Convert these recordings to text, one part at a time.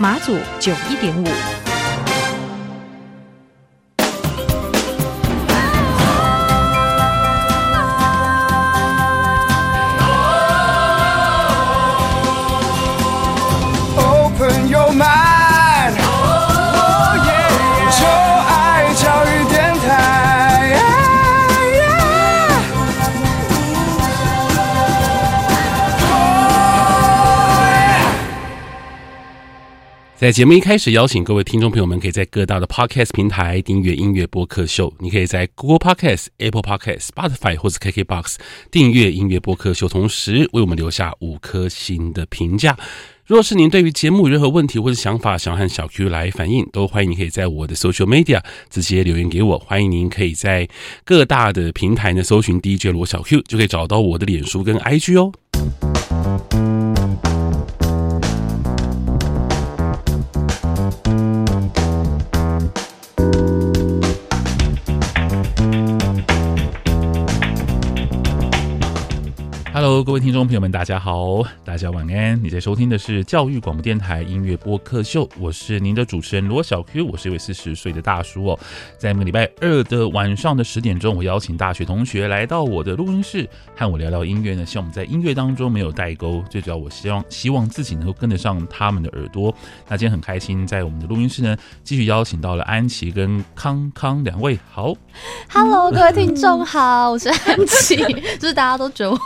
马祖九一点五。在节目一开始，邀请各位听众朋友们，可以在各大的 Podcast 平台订阅音乐播客秀。你可以在 Google Podcast、Apple Podcast、Spotify 或是 KKBox 订阅音乐播客秀，同时为我们留下五颗星的评价。若是您对于节目任何问题或者想法，想和小 Q 来反映，都欢迎你可以在我的 Social Media 直接留言给我。欢迎您可以在各大的平台呢搜寻 DJ 罗小 Q，就可以找到我的脸书跟 IG 哦。各位听众朋友们，大家好，大家晚安。你在收听的是教育广播电台音乐播客秀，我是您的主持人罗小 Q，我是一位四十岁的大叔哦。在每个礼拜二的晚上的十点钟，我邀请大学同学来到我的录音室，和我聊聊音乐呢。希望我们在音乐当中没有代沟，最主要我希望希望自己能够跟得上他们的耳朵。那今天很开心，在我们的录音室呢，继续邀请到了安琪跟康康两位。好，Hello，各位听众好，我是安琪，就是大家都觉得我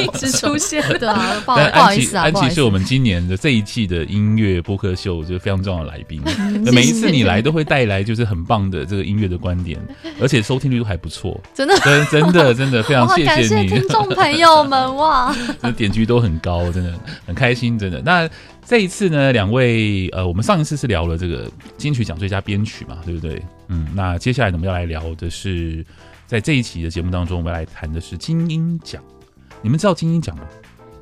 一直出现的，不好意思啊。安琪是我们今年的这一季的音乐播客秀就是非常重要的来宾。每一次你来都会带来就是很棒的这个音乐的观点，而且收听率都还不错。真的，真真的真的 非常谢谢你，感谢听众朋友们哇，这点击都很高，真的很开心，真的。那这一次呢，两位呃，我们上一次是聊了这个金曲奖最佳编曲嘛，对不对？嗯，那接下来我们要来聊的是，在这一期的节目当中，我们要来谈的是金音奖。你们知道金鹰奖吗？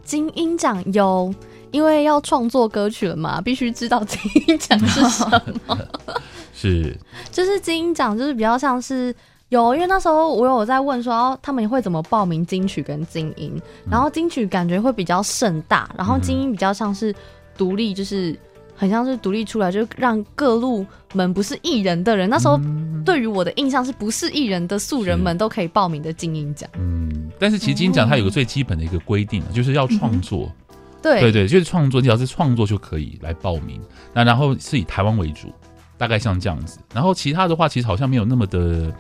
金鹰奖有，因为要创作歌曲了嘛，必须知道金鹰奖是什么。是，就是金鹰奖，就是比较像是有，因为那时候我有在问说，他们会怎么报名金曲跟金音，然后金曲感觉会比较盛大，然后金音比较像是独立，就是。很像是独立出来，就让各路门不是艺人的人，那时候对于我的印象是不是艺人的素人们都可以报名的金音奖。嗯，但是其实金音奖它有个最基本的一个规定，就是要创作。嗯、对对对，就是创作，你只要是创作就可以来报名。那然后是以台湾为主，大概像这样子。然后其他的话，其实好像没有那么的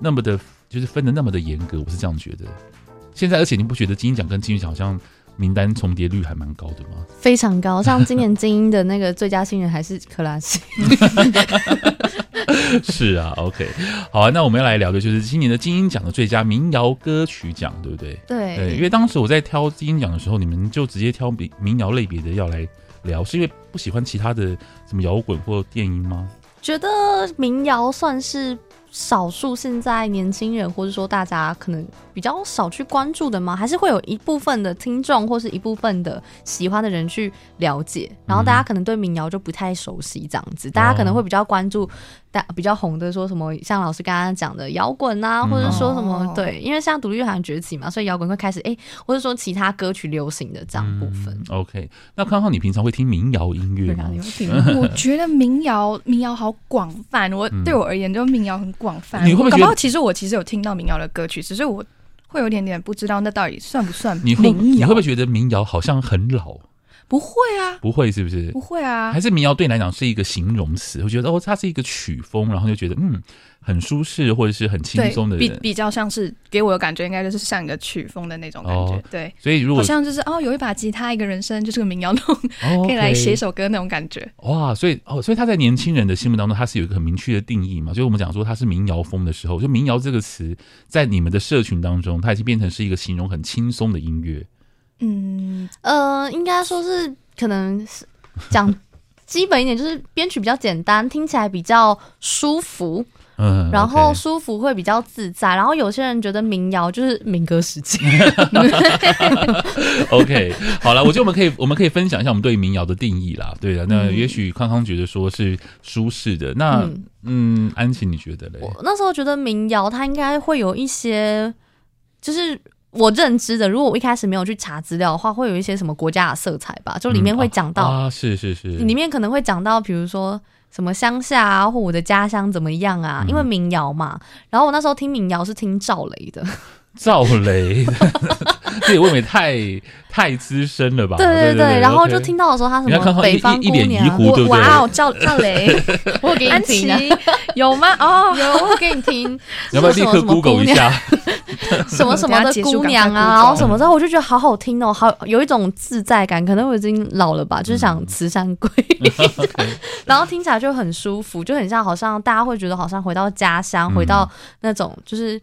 那么的，就是分的那么的严格。我是这样觉得。现在，而且你不觉得金鹰奖跟金曲奖好像？名单重叠率还蛮高的吗？非常高，像今年精英的那个最佳新人还是克拉西。是啊，OK，好啊，那我们要来聊的就是今年的金鹰奖的最佳民谣歌曲奖，对不对？对，对，因为当时我在挑金鹰奖的时候，你们就直接挑民民谣类别的要来聊，是因为不喜欢其他的什么摇滚或电音吗？觉得民谣算是。少数现在年轻人或者说大家可能比较少去关注的吗？还是会有一部分的听众或是一部分的喜欢的人去了解，然后大家可能对民谣就不太熟悉这样子，大家可能会比较关注。大比较红的说什么，像老师刚刚讲的摇滚啊，或者说什么、嗯、对，因为像独立乐团崛起嘛，所以摇滚会开始哎、欸，或者说其他歌曲流行的这样部分。嗯、OK，那康康，你平常会听民谣音乐吗？我觉得民谣民谣好广泛，我、嗯、对我而言，就民谣很广泛。你会不会？其实我其实有听到民谣的歌曲，只是我会有点点不知道那到底算不算民谣？你会你会不会觉得民谣好像很老？不会啊，不会是不是？不会啊，还是民谣对你来讲是一个形容词，我觉得哦，它是一个曲风，然后就觉得嗯，很舒适或者是很轻松的人，比比较像是给我的感觉，应该就是像一个曲风的那种感觉。哦、对，所以如果好像就是哦，有一把吉他，一个人声，就是个民谣那种，哦、可以来写首歌那种感觉。哇，所以哦，所以他在年轻人的心目当中，他是有一个很明确的定义嘛？就是我们讲说他是民谣风的时候，就民谣这个词在你们的社群当中，它已经变成是一个形容很轻松的音乐。嗯呃，应该说是。可能是讲基本一点，就是编曲比较简单，听起来比较舒服。嗯，然后舒服会比较自在，然后有些人觉得民谣就是民歌时期。OK，好了，我觉得我们可以我们可以分享一下我们对民谣的定义啦。对的，那也许康康觉得说是舒适的，那嗯，嗯，安琪你觉得嘞？我那时候觉得民谣它应该会有一些，就是我认知的，如果我一开始没有去查资料的话，会有一些什么国家的色彩吧？就里面会讲到、嗯、啊，是是是，里面可能会讲到，比如说。什么乡下啊，或我的家乡怎么样啊？因为民谣嘛。然后我那时候听民谣是听赵雷的。赵雷，这也未免太太资深了吧？对对对。然后就听到的时候，他什么北方姑娘，哇哦，赵赵雷，我给你听，有吗？哦，有，我给你听。要不要立刻 Google 一下？什么什么的姑娘啊，然后什么之后，我就觉得好好听哦，好有一种自在感。可能我已经老了吧，就是想慈山归。然后听起来就很舒服，就很像好像大家会觉得好像回到家乡，回到那种就是。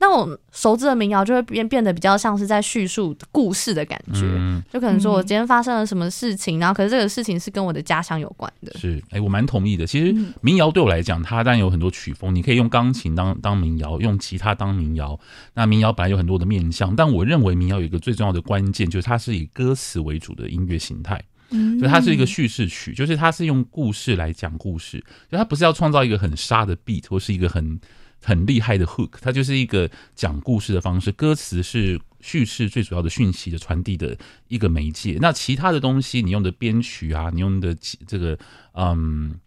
那我熟知的民谣就会变变得比较像是在叙述故事的感觉，嗯、就可能说我今天发生了什么事情，嗯、然后可是这个事情是跟我的家乡有关的。是，哎、欸，我蛮同意的。其实民谣对我来讲，它当然有很多曲风，你可以用钢琴当当民谣，用吉他当民谣。那民谣本来有很多的面向，但我认为民谣有一个最重要的关键，就是它是以歌词为主的音乐形态。嗯，就它是一个叙事曲，就是它是用故事来讲故事，就它不是要创造一个很沙的 beat 或是一个很。很厉害的 hook，它就是一个讲故事的方式，歌词是叙事最主要的讯息的传递的一个媒介。那其他的东西，你用的编曲啊，你用的这个嗯，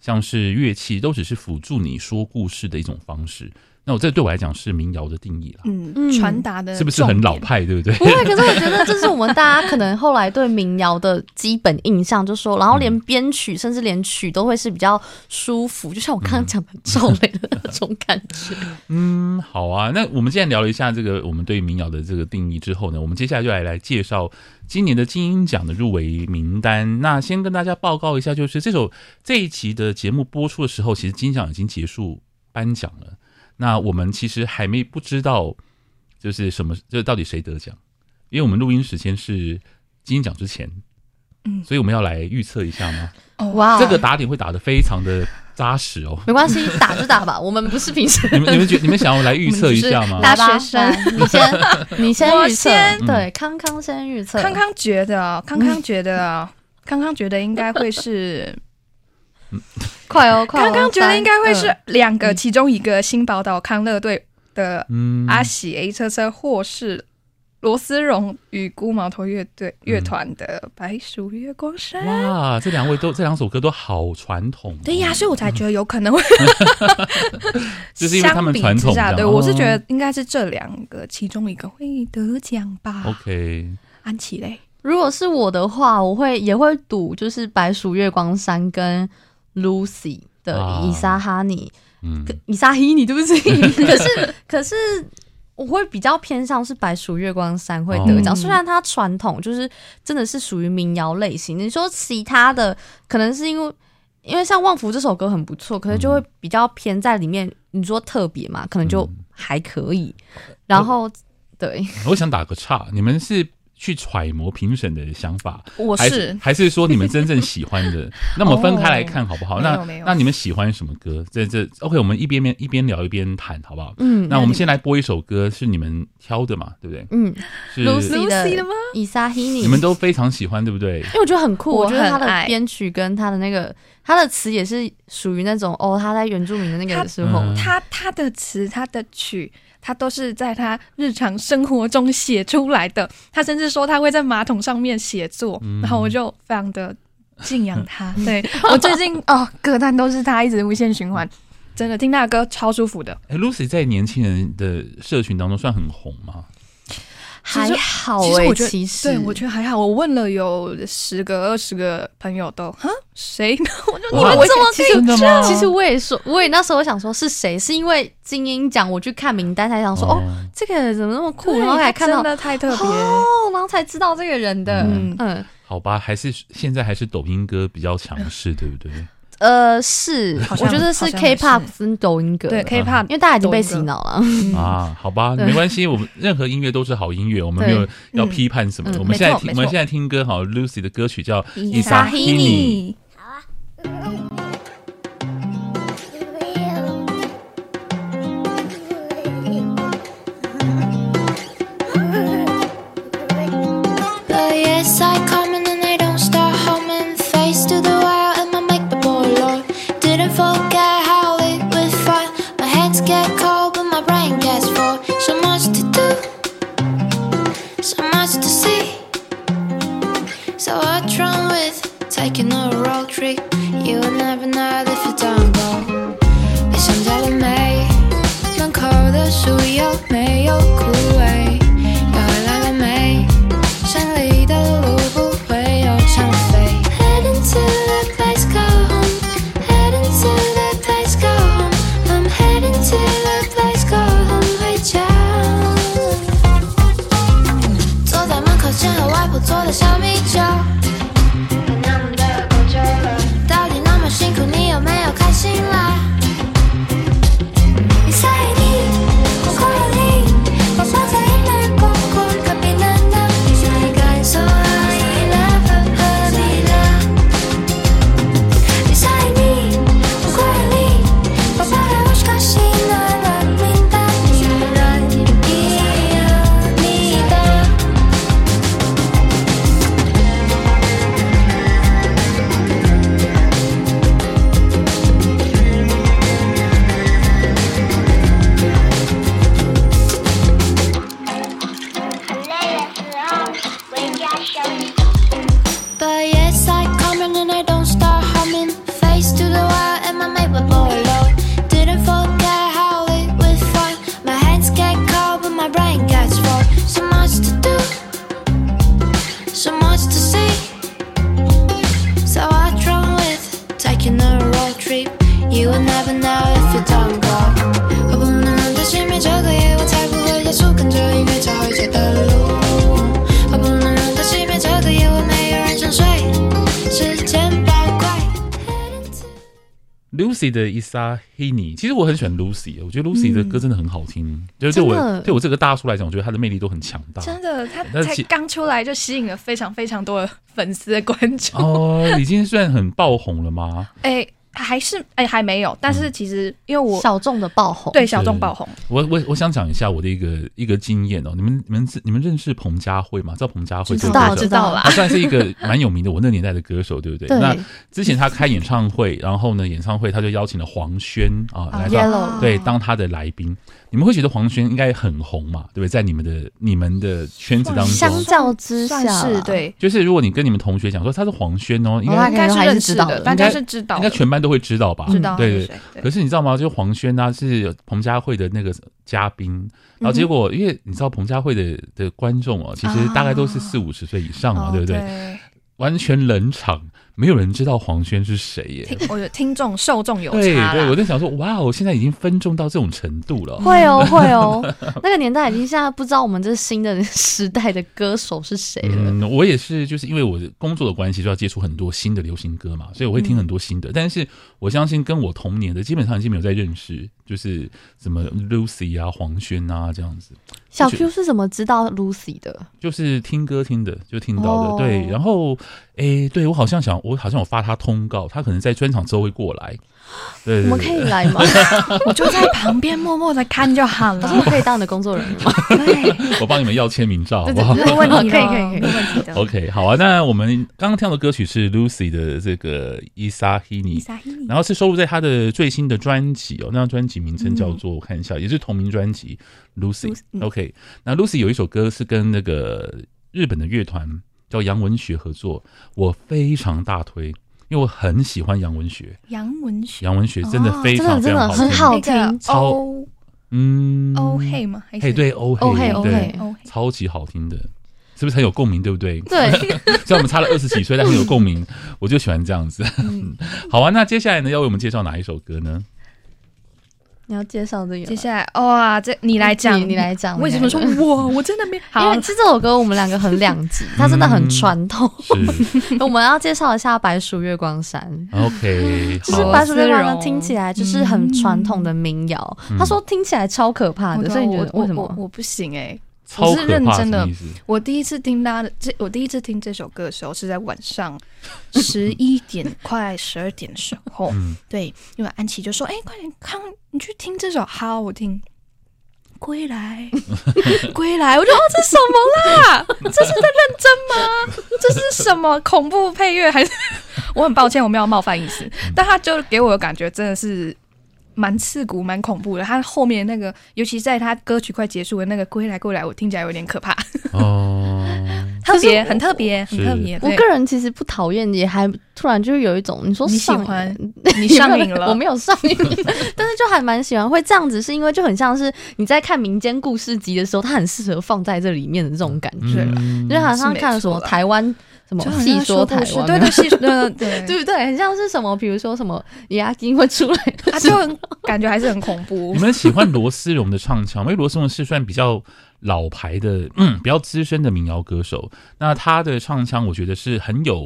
像是乐器，都只是辅助你说故事的一种方式。那我这对我来讲是民谣的定义了，嗯，传达的是不是很老派，对不对？不会，可是我觉得这是我们大家可能后来对民谣的基本印象，就说，然后连编曲，甚至连曲都会是比较舒服，就像我刚刚讲的赵雷的那种感觉。嗯，好啊，那我们既然聊了一下这个我们对民谣的这个定义之后呢，我们接下来就来来介绍今年的金鹰奖的入围名单。那先跟大家报告一下，就是这首这一期的节目播出的时候，其实金音奖已经结束颁奖了。那我们其实还没不知道，就是什么，就是到底谁得奖？因为我们录音时间是金鹰奖之前，嗯，所以我们要来预测一下吗？哦哇，这个打点会打得非常的扎实哦。没关系，打就打吧，我们 不是评审。你们你们觉你们想要来预测一下吗？大学生，你先你先预测，先对，康康先预测。康康觉得，康康觉得，康康觉得应该会是。快哦！快哦！刚刚觉得应该会是两个，其中一个新宝岛康乐队的阿喜 A 车车，或是罗思荣与孤毛头乐队乐团的白鼠月光山。哇，这两位都这两首歌都好传统。对呀，所以我才觉得有可能会，就是因为他们传统下。对，我是觉得应该是这两个其中一个会得奖吧。OK，安琪嘞，如果是我的话，我会也会赌，就是白鼠月光山跟。Lucy 的伊莎哈尼，嗯，伊莎希尼，对不起。可是，可是我会比较偏向是白鼠月光山会得奖，虽然它传统就是真的是属于民谣类型。你说其他的，可能是因为因为像《旺福》这首歌很不错，可是就会比较偏在里面。你说特别嘛，可能就还可以。然后，对，我想打个岔，你们是。去揣摩评审的想法，我是还是，还是说你们真正喜欢的？那么分开来看好不好？那那你们喜欢什么歌？这这 OK，我们一边边一边聊一边谈好不好？嗯，那我们先来播一首歌，是你们挑的嘛？对不对？嗯，是 Lucy 的吗？伊莎希尼，你们都非常喜欢，对不对？因为我觉得很酷，我觉得他的编曲跟他的那个他的词也是属于那种哦，他在原住民的那个时候，他他的词他的曲。他都是在他日常生活中写出来的。他甚至说他会在马桶上面写作，嗯、然后我就非常的敬仰他。对 我最近哦，歌单都是他一直无限循环，真的听他的歌超舒服的。哎，Lucy 在年轻人的社群当中算很红吗？还好哎、欸，其实对我觉得还好。我问了有十个、二十个朋友都，哈，谁？我就你们怎么可以这样？其实我也说，我也那时候我想说是谁？是因为精英奖我去看名单才想说，哦，哦，这个人怎么那么酷？然后还看到真的太特别哦，然后才知道这个人的。嗯嗯，好吧，还是现在还是抖音哥比较强势，对不对？呃，是，我觉得是 K-pop 跟抖音歌，对 K-pop，因为大家已经被洗脑了啊。好吧，没关系，我们任何音乐都是好音乐，我们没有要批判什么。我们现在听，我们现在听歌，好，Lucy 的歌曲叫《伊莎希尼》。nights get Lucy 的伊莎黑尼，其实我很喜欢 Lucy，我觉得 Lucy 的歌真的很好听。嗯、就是对我对我这个大叔来讲，我觉得他的魅力都很强大。真的，他才刚出来就吸引了非常非常多的粉丝的关注。哦，已经算很爆红了吗？哎、欸。还是哎、欸，还没有，但是其实因为我小众的爆红，对小众爆红。我我我想讲一下我的一个一个经验哦，你们你们你们认识彭佳慧吗？知道彭佳慧？知道知道啦，他算是一个蛮有名的我那年代的歌手，对不对？对。那之前他开演唱会，然后呢，演唱会他就邀请了黄轩啊来到，Yellow. 对，当他的来宾。你们会觉得黄轩应该很红嘛？对不对？在你们的你们的圈子当中，相较之下是对，就是如果你跟你们同学讲说他是黄轩哦，应该应该是认识的，大家是知道，应该全班都会知道吧？知道，对对。可是你知道吗？就黄轩啊，是彭佳慧的那个嘉宾，然后结果因为你知道彭佳慧的的观众哦，其实大概都是四五十岁以上嘛，对不对？完全冷场。没有人知道黄轩是谁耶？我觉得听众受众有差。对对，我在想说，哇哦，现在已经分众到这种程度了。会哦 会哦，那个年代已经现在不知道我们这新的时代的歌手是谁了。嗯，我也是，就是因为我的工作的关系，就要接触很多新的流行歌嘛，所以我会听很多新的。嗯、但是我相信跟我同年的，基本上已经没有在认识。就是什么 Lucy 啊、黄轩啊这样子。小 Q 是怎么知道 Lucy 的？就是听歌听的，就听到的。Oh. 对，然后诶，对我好像想，我好像有发他通告，他可能在专场之后会过来。我们可以来吗？我就在旁边默默的看就好了。我可以当你的工作人员吗？对，我帮你们要签名照，好不好？没问题，可以，可以，可以，没问题的。OK，好啊。那我们刚刚听到的歌曲是 Lucy 的这个伊莎希尼，然后是收录在他的最新的专辑哦。那张专辑名称叫做、嗯、我看一下，也是同名专辑 Lucy。OK，那 Lucy 有一首歌是跟那个日本的乐团叫杨文学合作，我非常大推。因为我很喜欢杨文学，杨文学，杨文学真的非常非常好听，很好听，超嗯，欧黑吗？嘿，对，欧黑，对，超级好听的，是不是很有共鸣？对不对？对，虽然我们差了二十几岁，但很有共鸣，我就喜欢这样子。好啊，那接下来呢，要为我们介绍哪一首歌呢？你要介绍这个？接下来哇，这你来讲，你来讲。为什么说哇？我真的没好。因为其实这首歌我们两个很两极，它真的很传统。我们要介绍一下 《白鼠月光山》。OK，就是《白鼠月光山》听起来就是很传统的民谣。他说听起来超可怕的，所以你觉得为什么？我不行哎，我是认真的。我第一次听他的这，我第一次听这首歌的时候是在晚上 十一点快十二点的时候。对，因为安琪就说：“哎，快点康。”你去听这首，好我听。归来，归来！我就说哦，这是什么啦？这是在认真吗？这是什么恐怖配乐？还是 我很抱歉，我没有冒犯意思，但他就给我的感觉真的是。蛮刺骨，蛮恐怖的。他后面那个，尤其在他歌曲快结束的那个“归来，归来”，我听起来有点可怕。哦，特别，很特别，很特别。我个人其实不讨厌，也还突然就是有一种你说你喜欢，你上瘾了，我没有上瘾，但是就还蛮喜欢。会这样子，是因为就很像是你在看民间故事集的时候，它很适合放在这里面的这种感觉，嗯、就好像看什么台湾。什么细说台湾？对对，细说对对 不对？很像是什么？比如说什么押金会出来，他就感觉还是很恐怖。你们喜欢罗思荣的唱腔？因为罗思荣是算比较老牌的，嗯，比较资深的民谣歌手。那他的唱腔，我觉得是很有，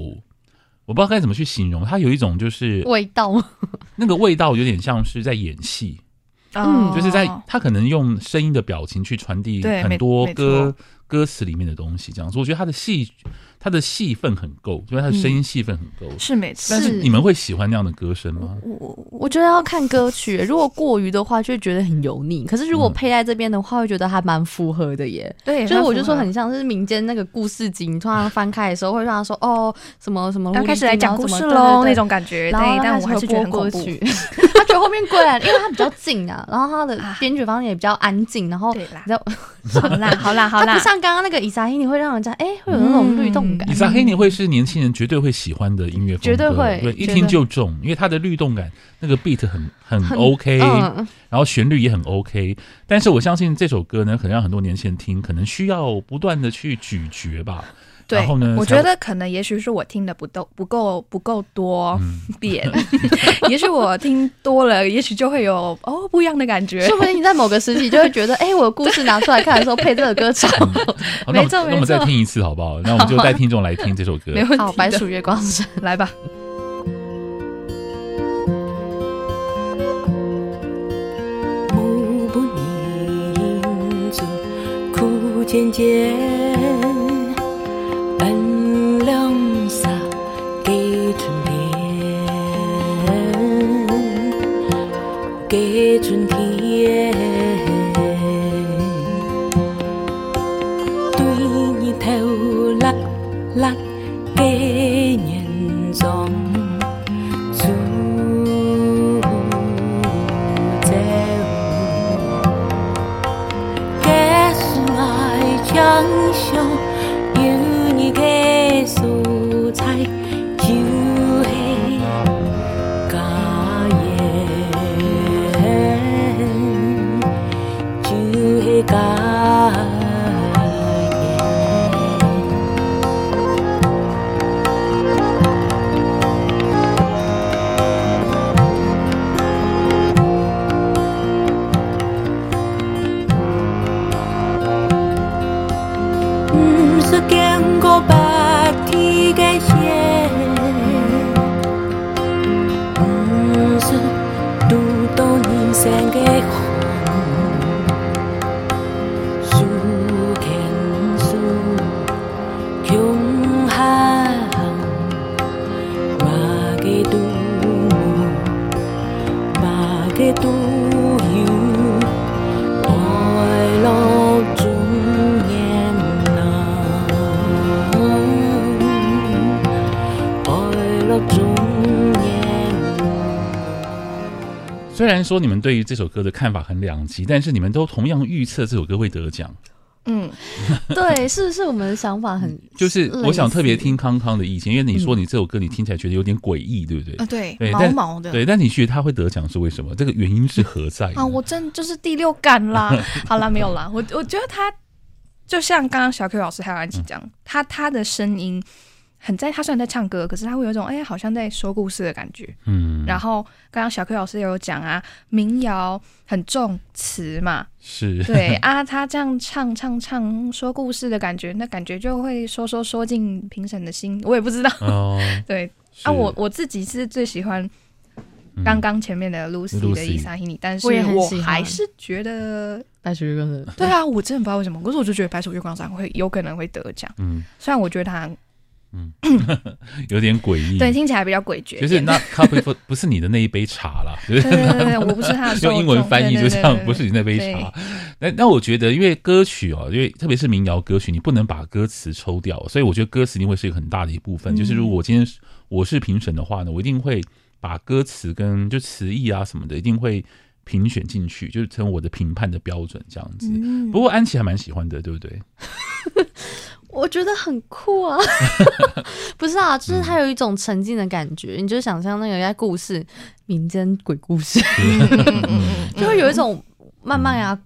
我不知道该怎么去形容。他有一种就是味道，那个味道有点像是在演戏，嗯，就是在他可能用声音的表情去传递很多歌歌词里面的东西，这样子。我觉得他的戏。他的戏份很够，就是他的声音戏份很够，嗯，是每次。但是你们会喜欢那样的歌声吗？我我觉得要看歌曲，如果过于的话，就会觉得很油腻。可是如果配在这边的话，会觉得还蛮符合的耶。对，所以我就说很像是民间那个故事集，你突然翻开的时候，会让他说哦什么什么，刚开始来讲故事喽那种感觉。对，但我还是觉得很恐怖。他觉得后面过来，因为他比较近啊，然后他的编曲方面也比较安静，然后对啦，好啦好啦好啦，他不像刚刚那个伊莎希，你会让人家哎会有那种律动。伊莎黑尼会是年轻人绝对会喜欢的音乐风格，绝对会，对，一听就中，因为它的律动感，那个 beat 很很 OK，然后旋律也很 OK。但是我相信这首歌呢，可能让很多年轻人听，可能需要不断的去咀嚼吧。对，然后呢，我觉得可能也许是我听的不够不够不够多遍，也许我听多了，也许就会有哦不一样的感觉。说不定你在某个时期就会觉得，哎，我的故事拿出来看的时候配这个歌唱。没错，那我们再听一次好不好？那我们就带听众来听这首歌。没问题。好，白鼠月光声，来吧。渐渐，恩量洒给春天，给春天。爱强想有你的素然说你们对于这首歌的看法很两极，但是你们都同样预测这首歌会得奖。嗯，对，是是，我们的想法很 就是，我想特别听康康的意见，因为你说你这首歌你听起来觉得有点诡异，对不对？啊，对，对，毛毛的，对，但你觉得他会得奖是为什么？这个原因是何在啊？我真就是第六感啦。好啦，没有啦，我我觉得他就像刚刚小 Q 老师还有安琪讲，他他的声音。很在，他虽然在唱歌，可是他会有一种哎，好像在说故事的感觉。嗯，然后刚刚小 Q 老师也有讲啊，民谣很重词嘛，是对 啊，他这样唱唱唱说故事的感觉，那感觉就会说说说进评审的心。我也不知道，哦、对啊，我我自己是最喜欢刚刚前面的 Lucy 的伊莎希尼，但是我还是觉得白鼠月光山，对啊，我真的不知道为什么，可是我就觉得白鼠月光山会有可能会得奖。嗯，虽然我觉得他。嗯，有点诡异。对，听起来比较诡谲。就是那咖啡不不是你的那一杯茶啦，对对对，我不是他的。用英文翻译就这样，不是你那杯茶。那那我觉得，因为歌曲哦，因为特别是民谣歌曲，你不能把歌词抽掉，所以我觉得歌词一定会是一个很大的一部分。就是如果我今天我是评审的话呢，我一定会把歌词跟就词义啊什么的，一定会。评选进去就是成我的评判的标准，这样子。嗯、不过安琪还蛮喜欢的，对不对？我觉得很酷啊！不是啊，就是它有一种沉浸的感觉。嗯、你就想象那个在故事民间鬼故事，就会有一种慢慢呀、啊。嗯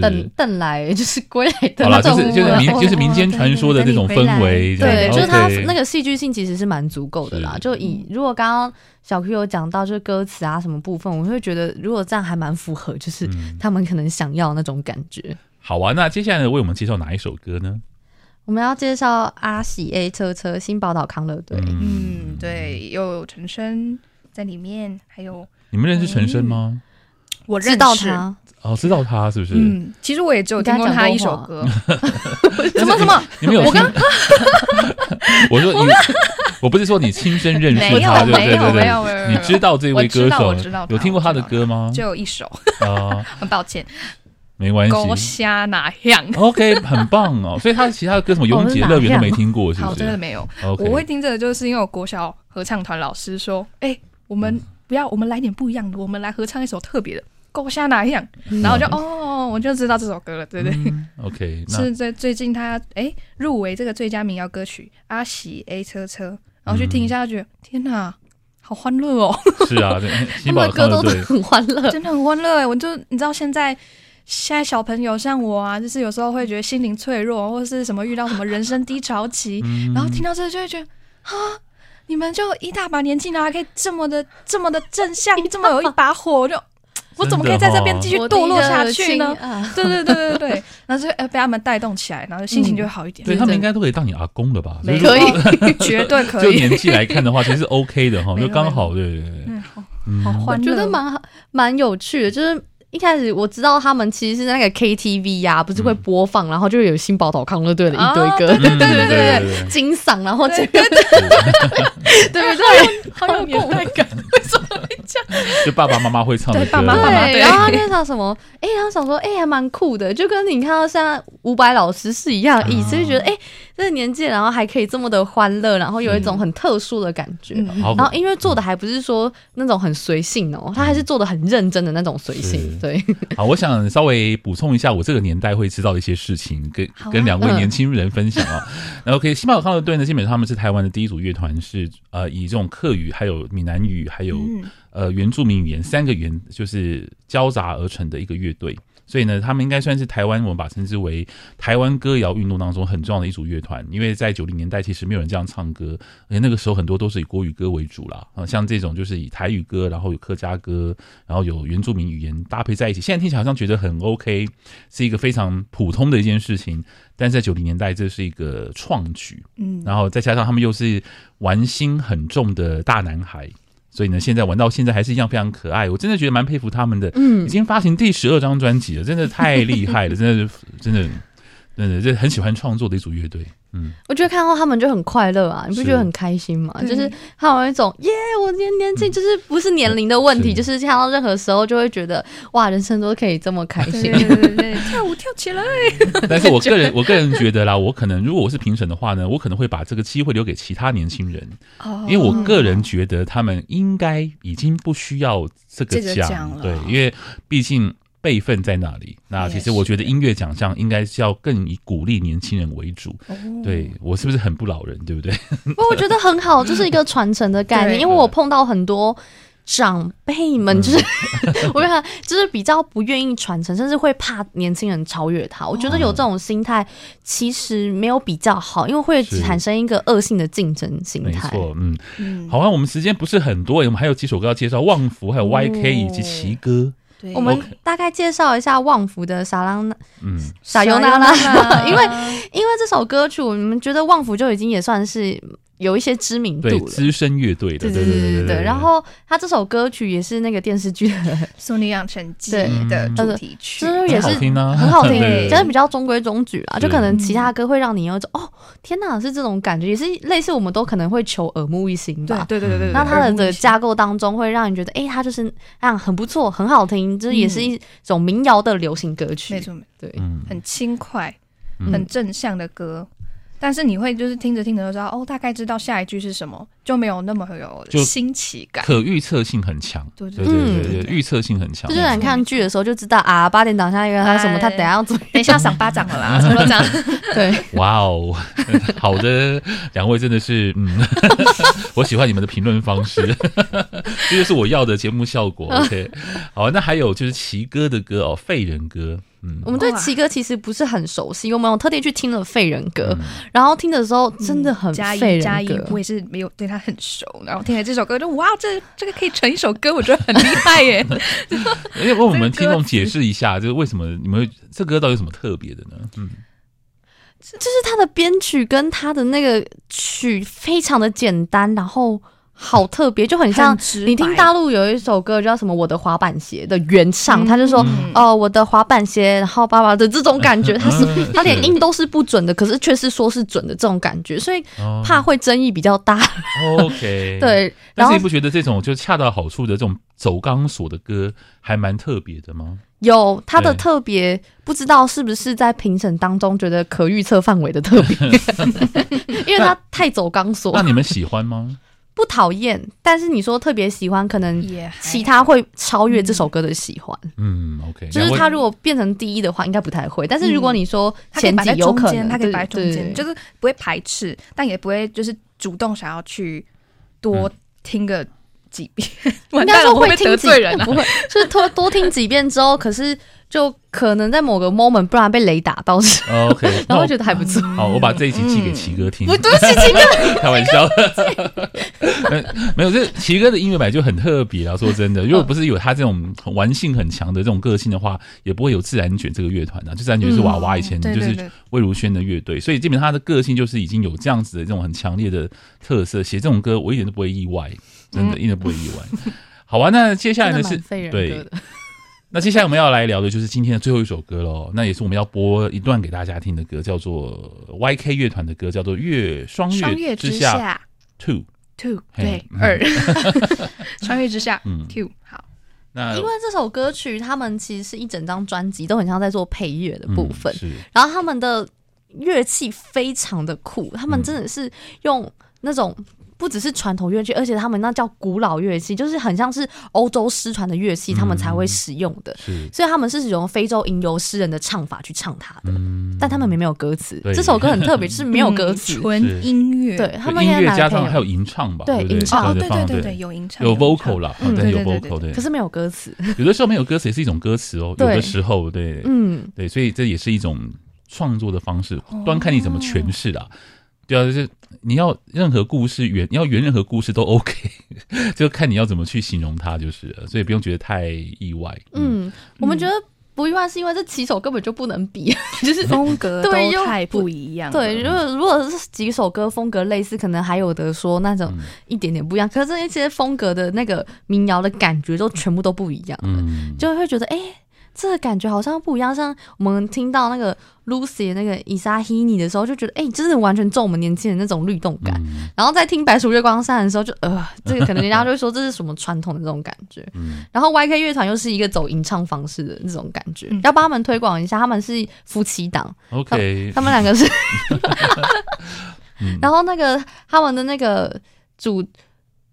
等等来就是归来的那种，就是就是民就是民间传说的那种氛围，对，就是它那个戏剧性其实是蛮足够的啦。就以如果刚刚小 Q 有讲到就是歌词啊什么部分，我会觉得如果这样还蛮符合，就是他们可能想要那种感觉。好啊，那接下来呢，为我们介绍哪一首歌呢？我们要介绍阿喜 A 车车新宝岛康乐队。嗯，对，有陈升在里面，还有你们认识陈升吗？我知道他。哦，知道他是不是？嗯，其实我也只有听过他一首歌。什么什么？你们有？我刚，我说你，我不是说你亲身认识他，对对对对，你知道这位歌手？有听过他的歌吗？就有一首啊，很抱歉，没关系。勾虾哪样？OK，很棒哦。所以他其他的歌什么《永劫乐园》都没听过，是不是？真的没有。我会听这个，就是因为我国小合唱团老师说：“哎，我们不要，我们来点不一样的，我们来合唱一首特别的。”勾虾哪样？然后就哦，我就知道这首歌了，对不对？OK，是在最近他哎入围这个最佳民谣歌曲《阿喜 A 车车》，然后去听一下，觉得天哪，好欢乐哦！是啊，他 们的歌都很欢乐，真的很欢乐。我就你知道现在现在小朋友像我啊，就是有时候会觉得心灵脆弱，或者是什么遇到什么人生低潮期，然后听到这个就会觉得啊，你们就一大把年纪了，还可以这么的这么的正向，这么有一把火，就。我怎么可以在这边继续堕落下去呢？对对对对对，然后就被他们带动起来，然后心情就会好一点。对，他们应该都可以当你阿公了吧？可以，绝对可以。就年纪来看的话，其实是 OK 的哈，就刚好。对对对，好欢乐，我觉得蛮蛮有趣的，就是。一开始我知道他们其实是那个 KTV 呀，不是会播放，然后就有新宝岛康乐队的一堆歌，对对对对，金嗓，然后这个对对对，好有年代感，为什么会这样？就爸爸妈妈会唱的歌，爸爸妈妈对，然后他就唱什么？哎，他想说，哎，还蛮酷的，就跟你看到像伍佰老师是一样的意思，就觉得哎，这个年纪然后还可以这么的欢乐，然后有一种很特殊的感觉，然后音乐做的还不是说那种很随性哦，他还是做的很认真的那种随性。对，好，我想稍微补充一下，我这个年代会知道的一些事情，跟跟两位年轻人分享啊。然 后，OK，新宝岛康乐队呢，基本上他们是台湾的第一组乐团，是呃以这种客语、还有闽南语、还有呃原住民语言三个语言就是交杂而成的一个乐队。所以呢，他们应该算是台湾，我们把称之为台湾歌谣运动当中很重要的一组乐团。因为在九零年代，其实没有人这样唱歌，而且那个时候很多都是以国语歌为主啦。啊，像这种就是以台语歌，然后有客家歌，然后有原住民语言搭配在一起。现在听起来好像觉得很 OK，是一个非常普通的一件事情。但是在九零年代，这是一个创举。嗯，然后再加上他们又是玩心很重的大男孩。所以呢，现在玩到现在还是一样非常可爱，我真的觉得蛮佩服他们的。嗯，已经发行第十二张专辑了，真的太厉害了，真的是真的，真的，这很喜欢创作的一组乐队。嗯，我觉得看到他们就很快乐啊，你不觉得很开心吗？是就是他有一种耶，我年年轻，就是不是年龄的问题，嗯、就是看到任何时候就会觉得哇，人生都可以这么开心，对对对对 跳舞跳起来。但是我个人我个人觉得啦，我可能如果我是评审的话呢，我可能会把这个机会留给其他年轻人，哦、因为我个人觉得他们应该已经不需要这个奖了，对，因为毕竟。辈分在那里？那其实我觉得音乐奖项应该是要更以鼓励年轻人为主。对，我是不是很不老人？对不对？我觉得很好，就是一个传承的概念。因为我碰到很多长辈们，就是 我觉得就是比较不愿意传承，甚至会怕年轻人超越他。我觉得有这种心态其实没有比较好，因为会产生一个恶性的竞争心态。没错，嗯，好啊，我们时间不是很多，我们还有几首歌要介绍，《旺福》还有 YK 以及奇歌。对。我们大概介绍一下旺福的撒浪，嗯，撒尤那拉，因为因为这首歌曲，我们觉得旺福就已经也算是有一些知名度。资深乐队的，对对对对对。然后他这首歌曲也是那个电视剧的《俗女养成记》对的主题曲，就是也是很好听啊，很好听，对就是比较中规中矩啦。就可能其他歌会让你有种哦，天哪，是这种感觉，也是类似我们都可能会求耳目一新吧。对对对对对。那他的的架构当中会让你觉得，哎，他就是啊很不错，很好听，就是也是一种民谣的流行歌曲。没错，对，很轻快，很正向的歌。但是你会就是听着听着就知道哦，大概知道下一句是什么，就没有那么有新奇感，可预测性很强。对对对对对，预测性很强。就是你看剧的时候就知道啊，八点档下一个他什么，他等下要怎么，等一下要赏巴掌了啦，怎么讲？对，哇哦，好的，两位真的是嗯，我喜欢你们的评论方式，这就是我要的节目效果。OK，好，那还有就是奇哥的歌哦，废人歌。嗯，我们对奇哥其实不是很熟悉，我们有特地去听了废人歌，然后听的时候真的很废人歌。加一，我也是没有对他很熟，然后听了这首歌就哇，这这个可以成一首歌，我觉得很厉害耶。而且为我们听众解释一下，就是为什么你们这歌到底有什么特别的呢？嗯，就是他的编曲跟他的那个曲非常的简单，然后。好特别，就很像你听大陆有一首歌叫什么《我的滑板鞋》的原唱，他就说哦，我的滑板鞋，然后爸爸的这种感觉，他是他连音都是不准的，可是却是说是准的这种感觉，所以怕会争议比较大。OK，对。但是你不觉得这种就恰到好处的这种走钢索的歌还蛮特别的吗？有他的特别，不知道是不是在评审当中觉得可预测范围的特别，因为他太走钢索。那你们喜欢吗？不讨厌，但是你说特别喜欢，可能其他会超越这首歌的喜欢。嗯，OK，就是他如果变成第一的话，应该不太会。但是如果你说前几有可能，他可以摆在中间，就是不会排斥，但也不会就是主动想要去多听个几遍。应该 说会听几遍，不会，就是多多听几遍之后，可是。就可能在某个 moment，不然被雷打到时，OK，然后觉得还不错。好，我把这一集寄给奇哥听。不，对不起，奇哥，开玩笑。没有，这奇哥的音乐版就很特别啊！说真的，如果不是有他这种玩性很强的这种个性的话，也不会有自然卷这个乐团啊。就自然卷是娃娃以前就是魏如萱的乐队，所以基本上他的个性就是已经有这样子的这种很强烈的特色。写这种歌，我一点都不会意外，真的一点都不会意外。好啊，那接下来呢是对。那接下来我们要来聊的就是今天的最后一首歌喽，那也是我们要播一段给大家听的歌，叫做 YK 乐团的歌，叫做《月双月之下 Two Two 对二。双月之下 Two 好。那因为这首歌曲，他们其实是一整张专辑都很像在做配乐的部分，然后他们的乐器非常的酷，他们真的是用那种。不只是传统乐器，而且他们那叫古老乐器，就是很像是欧洲失传的乐器，他们才会使用的。嗯、所以他们是使用非洲吟游诗人的唱法去唱它的，嗯、但他们没有歌词。对这首歌很特别，就是没有歌词，纯、嗯、音乐。对他们音乐加上还有吟唱吧？对吟唱，对对对对，有吟唱，有 vocal 啦，对有 vocal 对。可是没有歌词，有的时候没有歌词也是一种歌词哦。有的时候，对，嗯，对，所以这也是一种创作的方式，端看你怎么诠释啦。对啊，就是你要任何故事圆，你要圆任何故事都 OK，就看你要怎么去形容它就是了，所以不用觉得太意外。嗯，嗯我们觉得不意外，是因为这几首根本就不能比，就是风格都太不一样。对，如果如果是几首歌风格类似，可能还有的说那种一点点不一样。嗯、可是这些风格的那个民谣的感觉都全部都不一样，嗯，就会觉得哎。欸这个感觉好像不一样，像我们听到那个 Lucy 那个伊莎希尼的时候，就觉得哎，真的完全中我们年轻人那种律动感。嗯、然后在听白鼠月光山的时候就，就呃，这个可能人家就会说这是什么传统的这种感觉。嗯、然后 YK 乐团又是一个走吟唱方式的那种感觉，嗯、要帮他们推广一下，他们是夫妻档。OK，他们两个是。然后那个他们的那个主。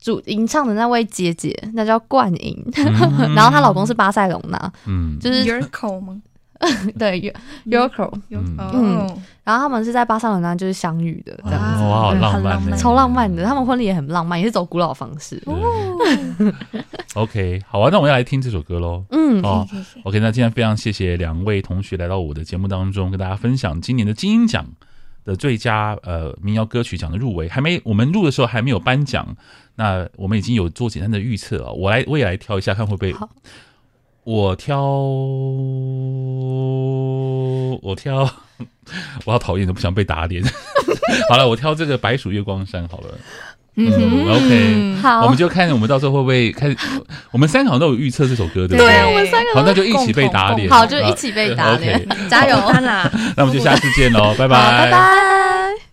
主吟唱的那位姐姐，那叫冠吟，嗯、然后她老公是巴塞隆纳，嗯，就是 Yurko 吗？对，Yurko，嗯，然后他们是在巴塞隆纳就是相遇的，这样。子，哇，好浪漫，超浪漫的，他们婚礼也很浪漫，也是走古老方式。对 OK，好啊，那我们要来听这首歌喽。嗯，哦，OK，那今天非常谢谢两位同学来到我的节目当中，跟大家分享今年的金鹰奖的最佳呃民谣歌曲奖的入围，还没我们录的时候还没有颁奖。那我们已经有做简单的预测啊，我来我也来挑一下，看会不会。好我挑，我挑，我好讨厌，都不想被打脸。好了，我挑这个《白鼠月光山》好了。嗯哼，OK，好我们就看我们到时候会不会开始。我们三个好像都有预测这首歌，对不对对？我们三个好，那就一起被打脸。好，就一起被打脸，加油！啦，那我们就下次见喽，拜拜，拜拜。